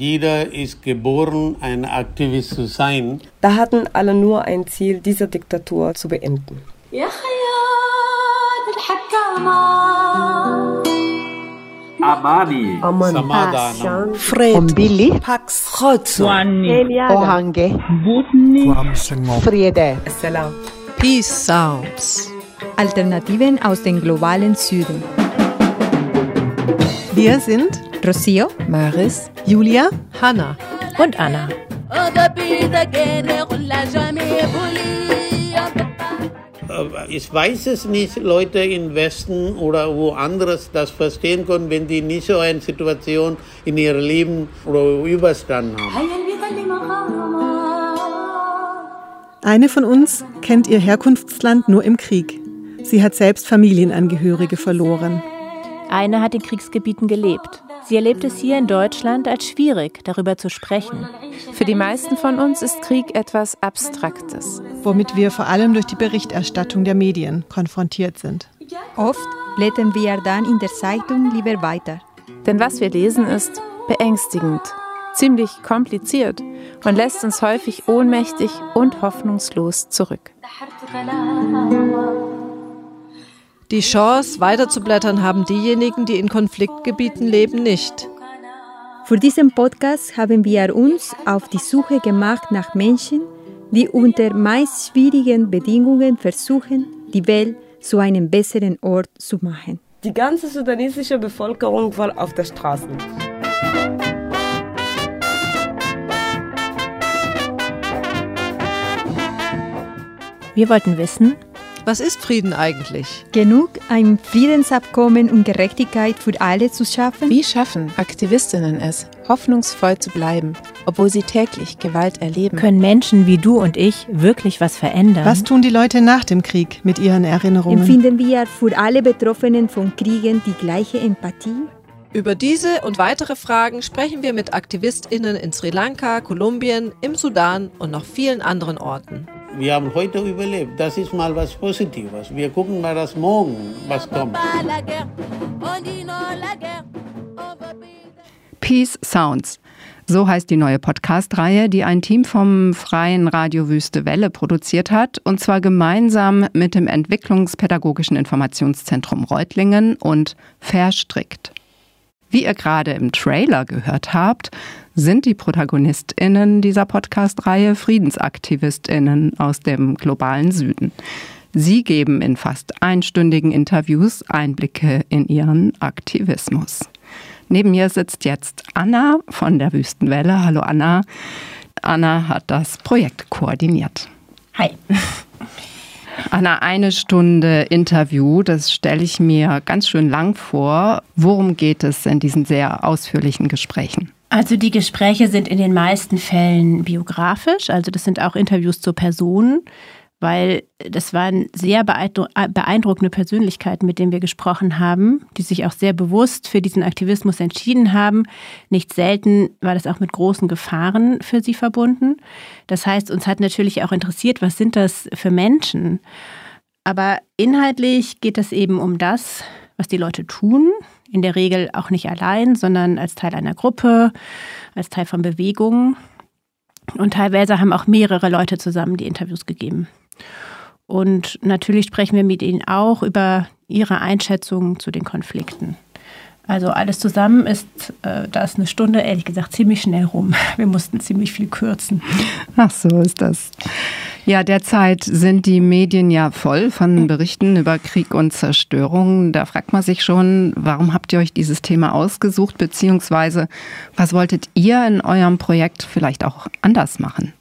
Jeder ist geboren, ein Aktivist zu sein. Da hatten alle nur ein Ziel, diese Diktatur zu beenden. Amani, Samadhanam, Fred, Billy, Pax, Ohange, Friede. Salam. Peace Sounds. Alternativen aus dem globalen Süden. Wir sind Rocio, Maris Julia, Hanna. und Anna. Äh, Ich weiß es nicht, Leute im Westen oder woanders das verstehen können, wenn die nicht so eine Situation in ihrem Leben oder überstanden haben. Eine von uns kennt ihr Herkunftsland nur im Krieg. Sie hat selbst Familienangehörige verloren. Eine hat in Kriegsgebieten gelebt. Sie erlebt es hier in Deutschland als schwierig, darüber zu sprechen. Für die meisten von uns ist Krieg etwas Abstraktes. womit wir vor allem durch die Berichterstattung der Medien konfrontiert sind. oft blättern wir dann in der Zeitung lieber weiter. Denn was wir lesen ist beängstigend, ziemlich kompliziert und lässt uns häufig ohnmächtig und hoffnungslos zurück. Die Chance, weiterzublättern, haben diejenigen, die in Konfliktgebieten leben, nicht. Für diesen Podcast haben wir uns auf die Suche gemacht nach Menschen, die unter meist schwierigen Bedingungen versuchen, die Welt zu einem besseren Ort zu machen. Die ganze sudanesische Bevölkerung war auf der Straße. Wir wollten wissen, Was ist Frieden eigentlich? Genug, ein Friedensabkommen und Gerechtigkeit für alle zu schaffen? wie schaffen Aktivistinnen es, hoffnungsvoll zu bleiben, obwohl sie täglich Gewalt erleben? Können Menschen wie du und ich wirklich was verändern? Was tun die Leute nach dem Krieg mit ihren Erinnerungen? Empfinden wir für alle Betroffenen von Kriegen die gleiche Empathie? Über diese und weitere Fragen sprechen wir mit AktivistInnen in Sri Lanka, Kolumbien, im Sudan und noch vielen anderen Orten. Wir haben heute überlebt. Das ist mal was Positives. Wir gucken mal das morgen, was kommt. Peace Sounds. So heißt die neue Podcast-Reihe, die ein Team vom Freien Radio Wüste Welle produziert hat, und zwar gemeinsam mit dem Entwicklungspädagogischen Informationszentrum Reutlingen und Verstrickt. Wie ihr gerade im Trailer gehört habt, sind die ProtagonistInnen dieser Podcast-Reihe FriedensaktivistInnen aus dem globalen Süden. Sie geben in fast einstündigen Interviews Einblicke in ihren Aktivismus. Neben mir sitzt jetzt Anna von der Wüstenwelle. Hallo Anna. Anna hat das Projekt koordiniert. Hi. Anna, eine Stunde Interview, das stelle ich mir ganz schön lang vor. Worum geht es in diesen sehr ausführlichen Gesprächen? Also die Gespräche sind in den meisten Fällen biografisch, also das sind auch Interviews zu Personen, weil das waren sehr beeindru beeindruckende Persönlichkeiten, mit denen wir gesprochen haben, die sich auch sehr bewusst für diesen Aktivismus entschieden haben. Nicht selten war das auch mit großen Gefahren für sie verbunden. Das heißt, uns hat natürlich auch interessiert, was sind das für Menschen? Aber inhaltlich geht es eben um das, was die Leute tun, in der Regel auch nicht allein, sondern als Teil einer Gruppe, als Teil von Bewegungen. Und teilweise haben auch mehrere Leute zusammen die Interviews gegeben. Und natürlich sprechen wir mit ihnen auch über ihre Einschätzungen zu den Konflikten. Also alles zusammen ist, äh, da ist eine Stunde, ehrlich gesagt, ziemlich schnell rum. Wir mussten ziemlich viel kürzen. Ach, so ist das. Ja, derzeit sind die Medien ja voll von Berichten über Krieg und Zerstörung. Da fragt man sich schon, warum habt ihr euch dieses Thema ausgesucht, beziehungsweise was wolltet ihr in eurem Projekt vielleicht auch anders machen?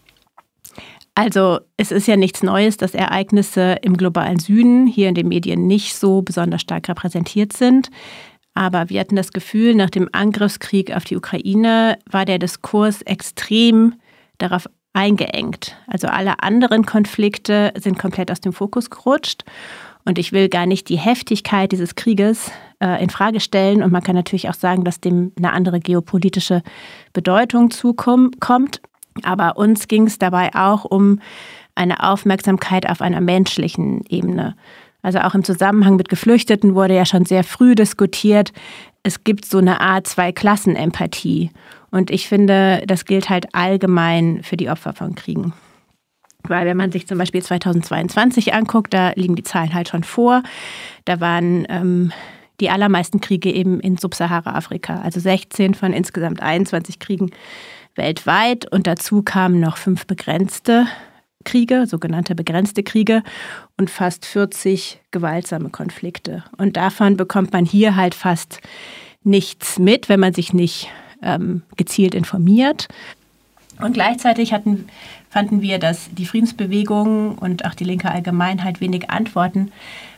Also es ist ja nichts Neues, dass Ereignisse im globalen Süden hier in den Medien nicht so besonders stark repräsentiert sind. Aber wir hatten das Gefühl, nach dem Angriffskrieg auf die Ukraine war der Diskurs extrem darauf eingeengt. Also alle anderen Konflikte sind komplett aus dem Fokus gerutscht. Und ich will gar nicht die Heftigkeit dieses Krieges äh, in Frage stellen. Und man kann natürlich auch sagen, dass dem eine andere geopolitische Bedeutung zukommt. Aber uns ging es dabei auch um eine Aufmerksamkeit auf einer menschlichen Ebene. Also auch im Zusammenhang mit Geflüchteten wurde ja schon sehr früh diskutiert, es gibt so eine Art Zwei-Klassen-Empathie. Und ich finde, das gilt halt allgemein für die Opfer von Kriegen. Weil wenn man sich zum Beispiel 2022 anguckt, da liegen die Zahlen halt schon vor. Da waren ähm, die allermeisten Kriege eben in Subsahara-Afrika, also 16 von insgesamt 21 Kriegen weltweit. Und dazu kamen noch fünf begrenzte Kriege, sogenannte begrenzte Kriege und fast 40 gewaltsame Konflikte. Und davon bekommt man hier halt fast nichts mit, wenn man sich nicht ähm, gezielt informiert. Und gleichzeitig hatten, fanden wir, dass die Friedensbewegung und auch die linke Allgemeinheit wenig Antworten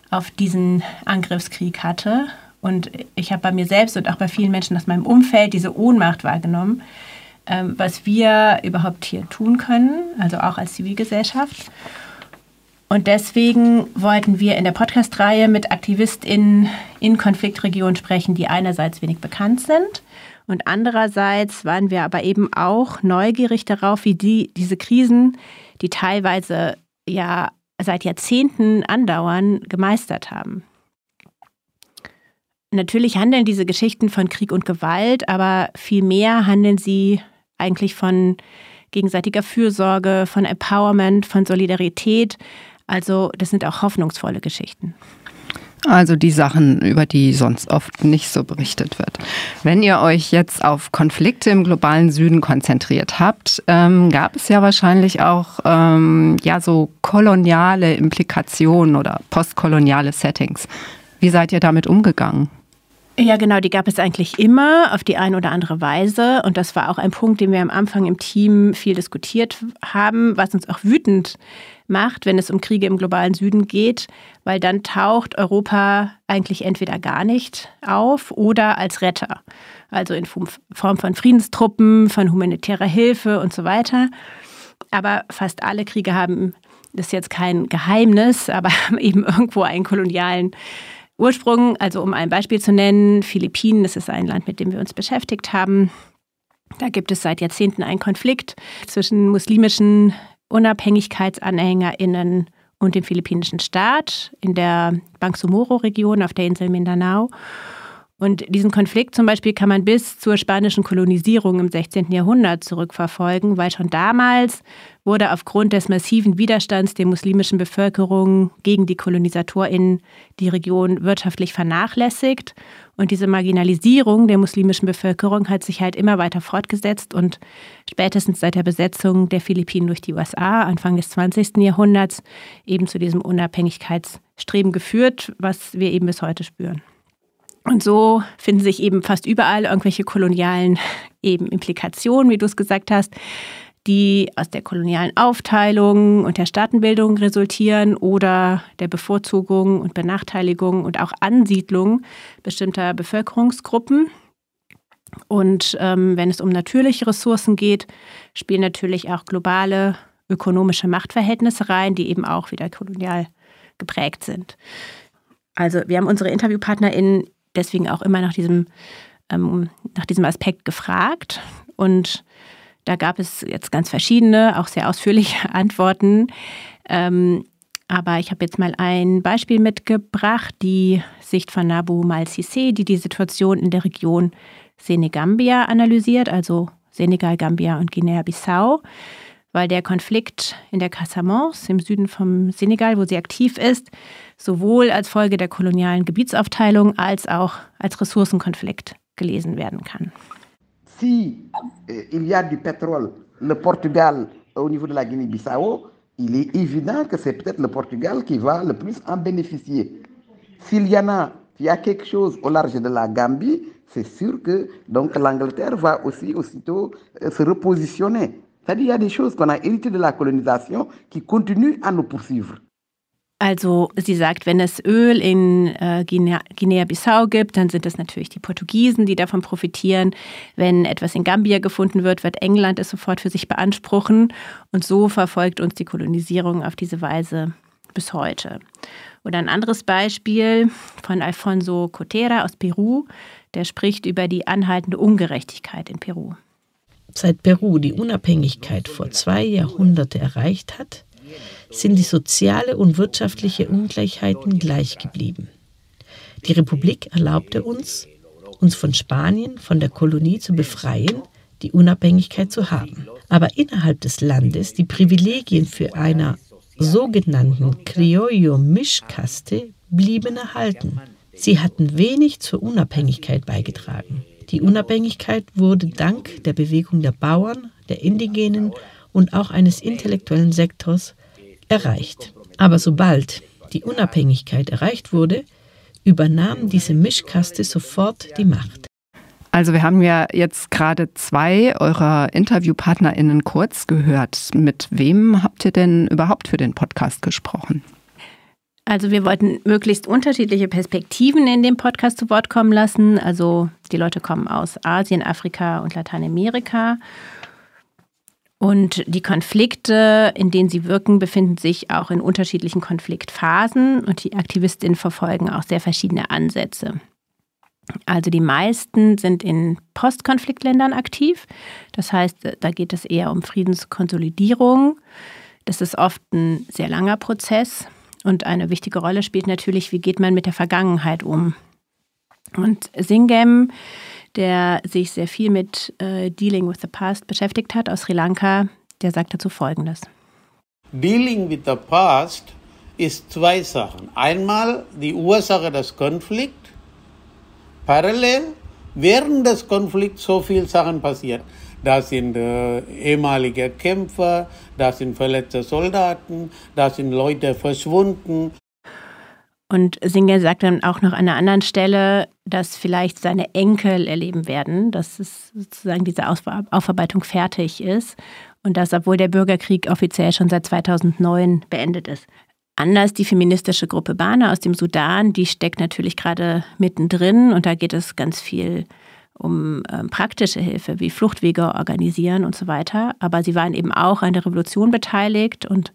auf diesen Angriffskrieg hatte. Und ich habe bei mir selbst und auch bei vielen Menschen aus meinem Umfeld diese Ohnmacht wahrgenommen, ähm, was wir überhaupt hier tun können, also auch als Zivilgesellschaft. Und deswegen wollten wir in der Podcast-Reihe mit AktivistInnen in Konfliktregionen sprechen, die einerseits wenig bekannt sind und andererseits waren wir aber eben auch neugierig darauf, wie die, diese Krisen, die teilweise ja seit Jahrzehnten andauern, gemeistert haben. Natürlich handeln diese Geschichten von Krieg und Gewalt, aber vielmehr handeln sie eigentlich von gegenseitiger Fürsorge, von Empowerment, von Solidarität. Also das sind auch hoffnungsvolle Geschichten. Also die Sachen, über die sonst oft nicht so berichtet wird. Wenn ihr euch jetzt auf Konflikte im globalen Süden konzentriert habt, ähm, gab es ja wahrscheinlich auch ähm, ja so koloniale Implikationen oder postkoloniale Settings. Wie seid ihr damit umgegangen? Ja, genau, die gab es eigentlich immer auf die eine oder andere Weise. Und das war auch ein Punkt, den wir am Anfang im Team viel diskutiert haben, was uns auch wütend macht, wenn es um Kriege im globalen Süden geht, weil dann taucht Europa eigentlich entweder gar nicht auf oder als Retter. Also in Form von Friedenstruppen, von humanitärer Hilfe und so weiter. Aber fast alle Kriege haben, das ist jetzt kein Geheimnis, aber haben eben irgendwo einen kolonialen Ursprung, also um ein Beispiel zu nennen, Philippinen, das ist ein Land, mit dem wir uns beschäftigt haben. Da gibt es seit Jahrzehnten einen Konflikt zwischen muslimischen UnabhängigkeitsanhängerInnen und dem philippinischen Staat in der Bangsamoro-Region auf der Insel Mindanao. Und diesen Konflikt zum Beispiel kann man bis zur spanischen Kolonisierung im 16. Jahrhundert zurückverfolgen, weil schon damals wurde aufgrund des massiven Widerstands der muslimischen Bevölkerung gegen die KolonisatorInnen die Region wirtschaftlich vernachlässigt. Und diese Marginalisierung der muslimischen Bevölkerung hat sich halt immer weiter fortgesetzt und spätestens seit der Besetzung der Philippinen durch die USA Anfang des 20. Jahrhunderts eben zu diesem Unabhängigkeitsstreben geführt, was wir eben bis heute spüren. Und so finden sich eben fast überall irgendwelche kolonialen eben Implikationen, wie du es gesagt hast, die aus der kolonialen Aufteilung und der Staatenbildung resultieren oder der Bevorzugung und Benachteiligung und auch Ansiedlung bestimmter Bevölkerungsgruppen. Und ähm, wenn es um natürliche Ressourcen geht, spielen natürlich auch globale ökonomische Machtverhältnisse rein, die eben auch wieder kolonial geprägt sind. Also wir haben unsere InterviewpartnerInnen deswegen auch immer nach diesem, ähm, nach diesem Aspekt gefragt. Und da gab es jetzt ganz verschiedene, auch sehr ausführliche Antworten. Ähm, aber ich habe jetzt mal ein Beispiel mitgebracht, die Sicht von Nabu Mal-Sissé, die die Situation in der Region Senegambia analysiert, also Senegal, Gambia und Guinea-Bissau, weil der Konflikt in der Casamance im Süden vom Senegal, wo sie aktiv ist, sowohl als Folge der kolonialen Gebietsaufteilung als auch als Ressourcenkonflikt gelesen werden kann. Si euh, il y a du pétrole, le Portugal au niveau de la Guinée-Bissau, il est évident que c'est peut-être le Portugal qui va le plus en bénéficier. S'il y en a, il y a quelque chose au large de la Gambie, c'est sûr que donc l'Angleterre va aussi aussitôt euh, se repositionner. C'est-à-dire il y a des choses qu'on a héritées de la colonisation qui continuent à nous poursuivre. Also sie sagt, wenn es Öl in äh, Guinea-Bissau gibt, dann sind es natürlich die Portugiesen, die davon profitieren. Wenn etwas in Gambia gefunden wird, wird England es sofort für sich beanspruchen. Und so verfolgt uns die Kolonisierung auf diese Weise bis heute. Oder ein anderes Beispiel von Alfonso Cotera aus Peru, der spricht über die anhaltende Ungerechtigkeit in Peru. Seit Peru die Unabhängigkeit vor zwei Jahrhunderten erreicht hat, sind die soziale und wirtschaftliche Ungleichheiten gleich geblieben. Die Republik erlaubte uns, uns von Spanien, von der Kolonie zu befreien, die Unabhängigkeit zu haben, aber innerhalb des Landes die Privilegien für einer sogenannten Criollo-Mischkaste blieben erhalten. Sie hatten wenig zur Unabhängigkeit beigetragen. Die Unabhängigkeit wurde dank der Bewegung der Bauern, der Indigenen und auch eines intellektuellen Sektors erreicht. Aber sobald die Unabhängigkeit erreicht wurde, übernahm diese Mischkaste sofort die Macht. Also wir haben ja jetzt gerade zwei eurer Interviewpartnerinnen kurz gehört. Mit wem habt ihr denn überhaupt für den Podcast gesprochen? Also wir wollten möglichst unterschiedliche Perspektiven in dem Podcast zu Wort kommen lassen. Also die Leute kommen aus Asien, Afrika und Lateinamerika. Und die Konflikte, in denen sie wirken, befinden sich auch in unterschiedlichen Konfliktphasen und die Aktivistinnen verfolgen auch sehr verschiedene Ansätze. Also die meisten sind in Postkonfliktländern aktiv. Das heißt, da geht es eher um Friedenskonsolidierung. Das ist oft ein sehr langer Prozess. Und eine wichtige Rolle spielt natürlich, wie geht man mit der Vergangenheit um. Und Singem, der sich sehr viel mit äh, Dealing with the Past beschäftigt hat aus Sri Lanka, der sagt dazu Folgendes. Dealing with the Past ist zwei Sachen. Einmal die Ursache des Konflikts parallel während des Konflikts so viele Sachen passiert. Da sind äh, ehemalige Kämpfer, da sind verletzte Soldaten, da sind Leute verschwunden. Und Singer sagt dann auch noch an einer anderen Stelle, dass vielleicht seine Enkel erleben werden, dass es sozusagen diese Aufarbeitung fertig ist und dass, obwohl der Bürgerkrieg offiziell schon seit 2009 beendet ist. Anders die feministische Gruppe Bana aus dem Sudan, die steckt natürlich gerade mittendrin und da geht es ganz viel um ähm, praktische Hilfe wie Fluchtwege organisieren und so weiter. Aber sie waren eben auch an der Revolution beteiligt und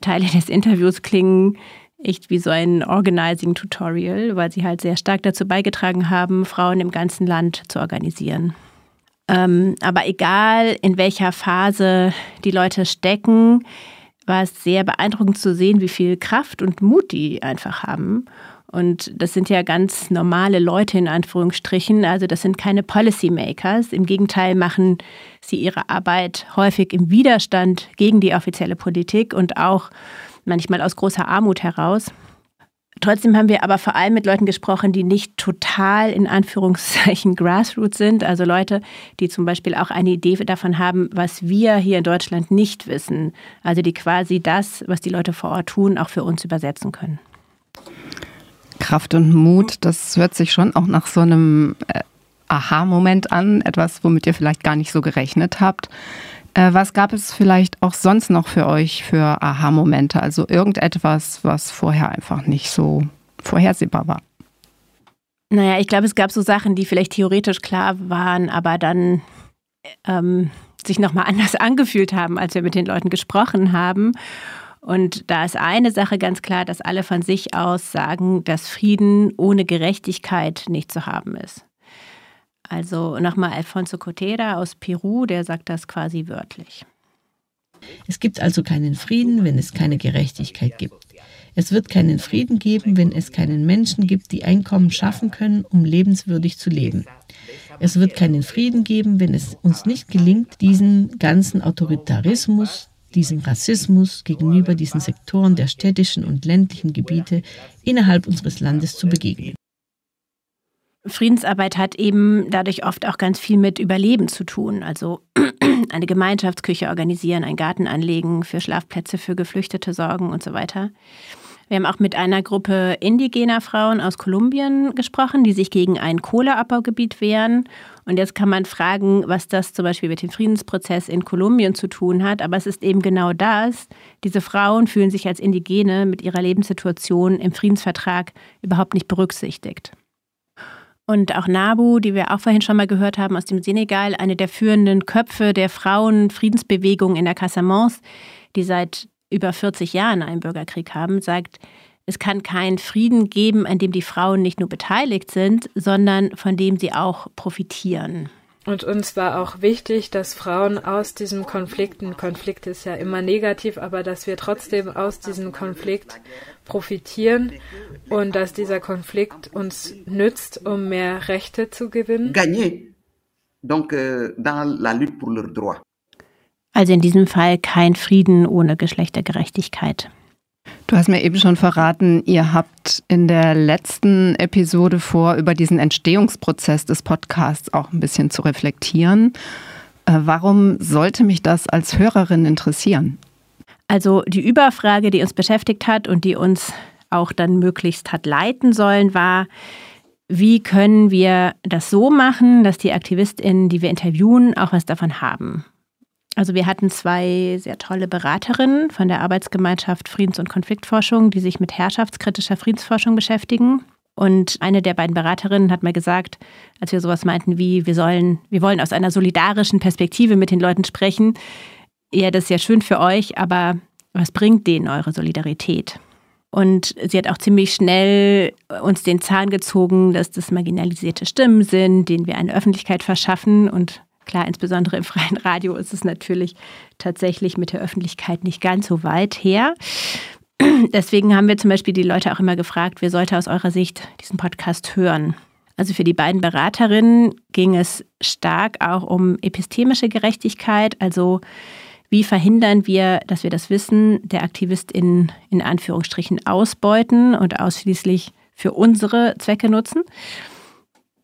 Teile des Interviews klingen echt wie so ein Organizing Tutorial, weil sie halt sehr stark dazu beigetragen haben, Frauen im ganzen Land zu organisieren. Ähm, aber egal, in welcher Phase die Leute stecken, war es sehr beeindruckend zu sehen, wie viel Kraft und Mut die einfach haben. Und das sind ja ganz normale Leute in Anführungsstrichen. Also das sind keine Policymakers. Im Gegenteil machen sie ihre Arbeit häufig im Widerstand gegen die offizielle Politik und auch manchmal aus großer Armut heraus. Trotzdem haben wir aber vor allem mit Leuten gesprochen, die nicht total in Anführungszeichen Grassroots sind. Also Leute, die zum Beispiel auch eine Idee davon haben, was wir hier in Deutschland nicht wissen. Also die quasi das, was die Leute vor Ort tun, auch für uns übersetzen können. Kraft und Mut, das hört sich schon auch nach so einem äh, Aha-Moment an, etwas, womit ihr vielleicht gar nicht so gerechnet habt. Äh, was gab es vielleicht auch sonst noch für euch für Aha-Momente? Also irgendetwas, was vorher einfach nicht so vorhersehbar war? Naja, ich glaube, es gab so Sachen, die vielleicht theoretisch klar waren, aber dann ähm, sich nochmal anders angefühlt haben, als wir mit den Leuten gesprochen haben. Und da ist eine Sache ganz klar, dass alle von sich aus sagen, dass Frieden ohne Gerechtigkeit nicht zu haben ist. Also nochmal Alfonso Cotera aus Peru, der sagt das quasi wörtlich. Es gibt also keinen Frieden, wenn es keine Gerechtigkeit gibt. Es wird keinen Frieden geben, wenn es keinen Menschen gibt, die Einkommen schaffen können, um lebenswürdig zu leben. Es wird keinen Frieden geben, wenn es uns nicht gelingt, diesen ganzen Autoritarismus, diesem Rassismus gegenüber diesen Sektoren der städtischen und ländlichen Gebiete innerhalb unseres Landes zu begegnen. Friedensarbeit hat eben dadurch oft auch ganz viel mit Überleben zu tun. Also eine Gemeinschaftsküche organisieren, einen Garten anlegen, für Schlafplätze für Geflüchtete sorgen und so weiter. Wir haben auch mit einer Gruppe indigener Frauen aus Kolumbien gesprochen, die sich gegen ein Kohleabbaugebiet wehren. Und jetzt kann man fragen, was das zum Beispiel mit dem Friedensprozess in Kolumbien zu tun hat. Aber es ist eben genau das. Diese Frauen fühlen sich als Indigene mit ihrer Lebenssituation im Friedensvertrag überhaupt nicht berücksichtigt. Und auch Nabu, die wir auch vorhin schon mal gehört haben aus dem Senegal, eine der führenden Köpfe der Frauenfriedensbewegung in der Casamance, die seit über 40 Jahren einen Bürgerkrieg haben, sagt, es kann keinen Frieden geben, an dem die Frauen nicht nur beteiligt sind, sondern von dem sie auch profitieren. Und uns war auch wichtig, dass Frauen aus diesem Konflikt, ein Konflikt ist ja immer negativ, aber dass wir trotzdem aus diesem Konflikt profitieren und dass dieser Konflikt uns nützt, um mehr Rechte zu gewinnen. Gagner. donc euh, dans la lutte pour leurs droits. Also in diesem Fall kein Frieden ohne Geschlechtergerechtigkeit. Du hast mir eben schon verraten, ihr habt in der letzten Episode vor, über diesen Entstehungsprozess des Podcasts auch ein bisschen zu reflektieren. Äh, warum sollte mich das als Hörerin interessieren? Also die Überfrage, die uns beschäftigt hat und die uns auch dann möglichst hat leiten sollen, war, wie können wir das so machen, dass die Aktivistinnen, die wir interviewen, auch was davon haben. Also wir hatten zwei sehr tolle Beraterinnen von der Arbeitsgemeinschaft Friedens- und Konfliktforschung, die sich mit herrschaftskritischer Friedensforschung beschäftigen. Und eine der beiden Beraterinnen hat mal gesagt, als wir sowas meinten wie, wir sollen, wir wollen aus einer solidarischen Perspektive mit den Leuten sprechen. Ja, das ist ja schön für euch, aber was bringt denen eure Solidarität? Und sie hat auch ziemlich schnell uns den Zahn gezogen, dass das marginalisierte Stimmen sind, denen wir eine Öffentlichkeit verschaffen. Und klar, insbesondere im freien Radio ist es natürlich tatsächlich mit der Öffentlichkeit nicht ganz so weit her. Deswegen haben wir zum Beispiel die Leute auch immer gefragt, wer sollte aus eurer Sicht diesen Podcast hören? Also für die beiden Beraterinnen ging es stark auch um epistemische Gerechtigkeit, also wie verhindern wir, dass wir das Wissen der AktivistInnen in Anführungsstrichen ausbeuten und ausschließlich für unsere Zwecke nutzen?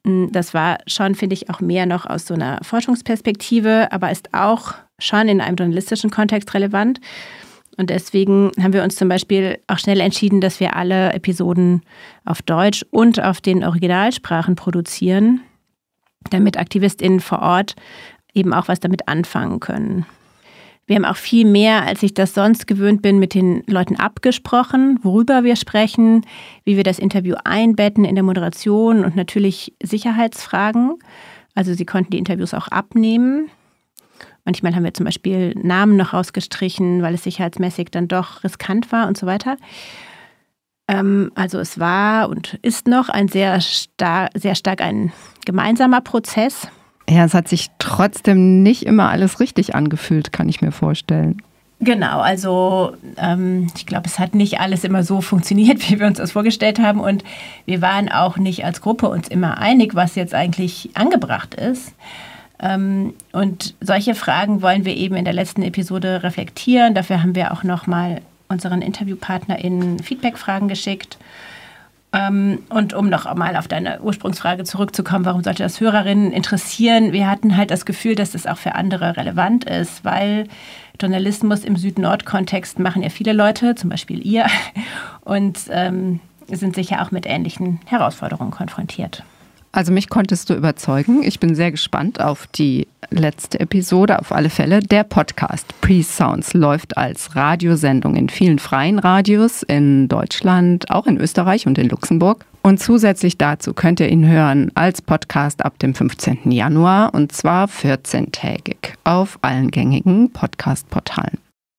Hm, das war schon, finde ich, auch mehr noch aus so einer Forschungsperspektive, aber ist auch schon in einem journalistischen Kontext relevant. Und deswegen haben wir uns zum Beispiel auch schnell entschieden, dass wir alle Episoden auf Deutsch und auf den Originalsprachen produzieren, damit AktivistInnen vor Ort eben auch was damit anfangen können. Wir haben auch viel mehr, als ich das sonst gewöhnt bin, mit den Leuten abgesprochen, worüber wir sprechen, wie wir das Interview einbetten in der Moderation und natürlich Sicherheitsfragen. Also sie konnten die Interviews auch abnehmen. Manchmal haben wir zum Beispiel Namen noch rausgestrichen, weil es sicherheitsmäßig dann doch riskant war und so weiter. Ähm, also es war und ist noch ein sehr, star sehr stark ein gemeinsamer Prozess. Ja, es hat sich trotzdem nicht immer alles richtig angefühlt, kann ich mir vorstellen. Genau, also ähm, ich glaube, es hat nicht alles immer so funktioniert, wie wir uns das vorgestellt haben. Und wir waren auch nicht als Gruppe uns immer einig, was jetzt eigentlich angebracht ist. Ähm, und solche Fragen wollen wir eben in der letzten Episode reflektieren. Dafür haben wir auch nochmal unseren InterviewpartnerInnen Feedback-Fragen geschickt. Ähm, und um noch einmal auf deine Ursprungsfrage zurückzukommen, warum sollte das Hörerinnen interessieren? Wir hatten halt das Gefühl, dass das auch für andere relevant ist, weil Journalismus im Süd-Nord-Kontext machen ja viele Leute, zum Beispiel ihr, und ähm, sind sicher auch mit ähnlichen Herausforderungen konfrontiert. Also mich konntest du überzeugen. Ich bin sehr gespannt auf die letzte Episode. Auf alle Fälle. Der Podcast Pre-Sounds läuft als Radiosendung in vielen freien Radios in Deutschland, auch in Österreich und in Luxemburg. Und zusätzlich dazu könnt ihr ihn hören als Podcast ab dem 15. Januar und zwar 14-tägig auf allen gängigen Podcast-Portalen.